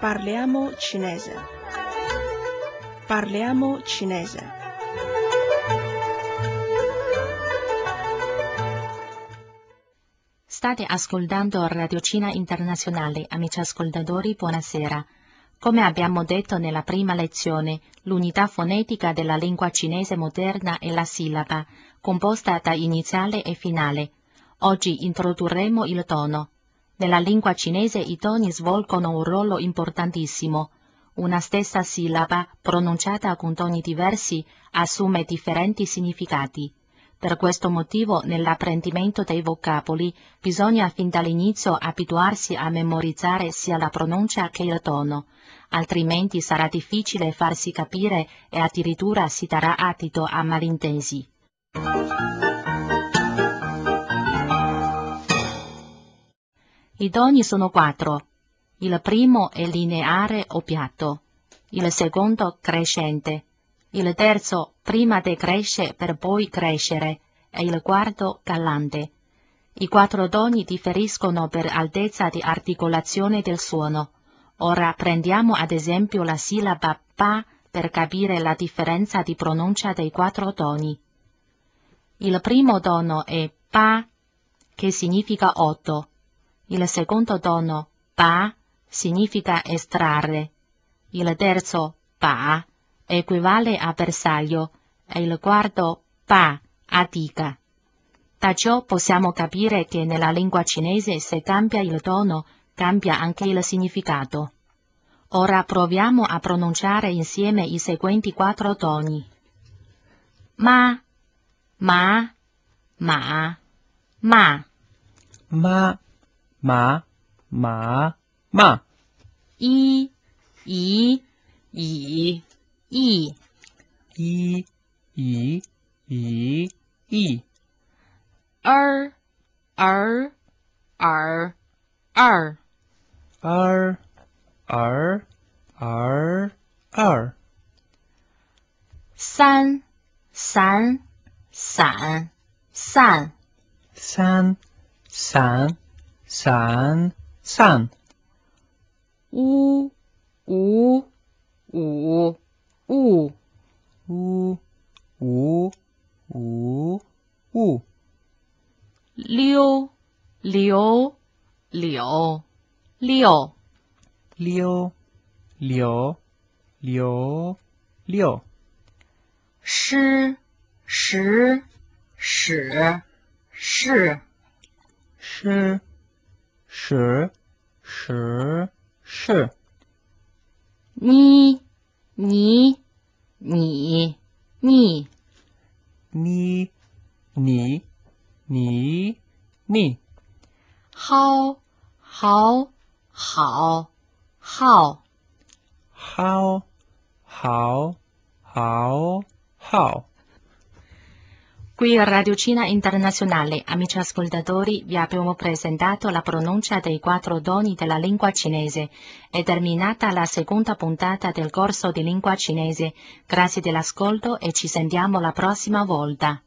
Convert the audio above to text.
Parliamo cinese. Parliamo cinese. State ascoltando Radio Cina Internazionale, amici ascoltatori, buonasera. Come abbiamo detto nella prima lezione, l'unità fonetica della lingua cinese moderna è la sillaba, composta da iniziale e finale. Oggi introdurremo il tono. Nella lingua cinese i toni svolgono un ruolo importantissimo. Una stessa sillaba, pronunciata con toni diversi, assume differenti significati. Per questo motivo nell'apprendimento dei vocaboli bisogna fin dall'inizio abituarsi a memorizzare sia la pronuncia che il tono, altrimenti sarà difficile farsi capire e addirittura si darà adito a malintesi. I toni sono quattro. Il primo è lineare o piatto, il secondo crescente, il terzo prima decresce per poi crescere e il quarto galante. I quattro toni differiscono per altezza di articolazione del suono. Ora prendiamo ad esempio la sillaba pa per capire la differenza di pronuncia dei quattro toni. Il primo tono è pa, che significa otto. Il secondo tono pa significa estrarre. Il terzo pa equivale a bersaglio e il quarto pa a dica. Da ciò possiamo capire che nella lingua cinese se cambia il tono, cambia anche il significato. Ora proviamo a pronunciare insieme i seguenti quattro toni. Ma, ma, ma, ma, ma, 马马马，一一一一一一一，二二二。二二二二。三三三三。三三。三三。五五五五五五五六六六六六六六十十十十十十四你你你你你你你你。好好好好。好好好好。Qui a Radio Cina Internazionale, amici ascoltatori, vi abbiamo presentato la pronuncia dei quattro doni della lingua cinese. È terminata la seconda puntata del corso di lingua cinese. Grazie dell'ascolto e ci sentiamo la prossima volta.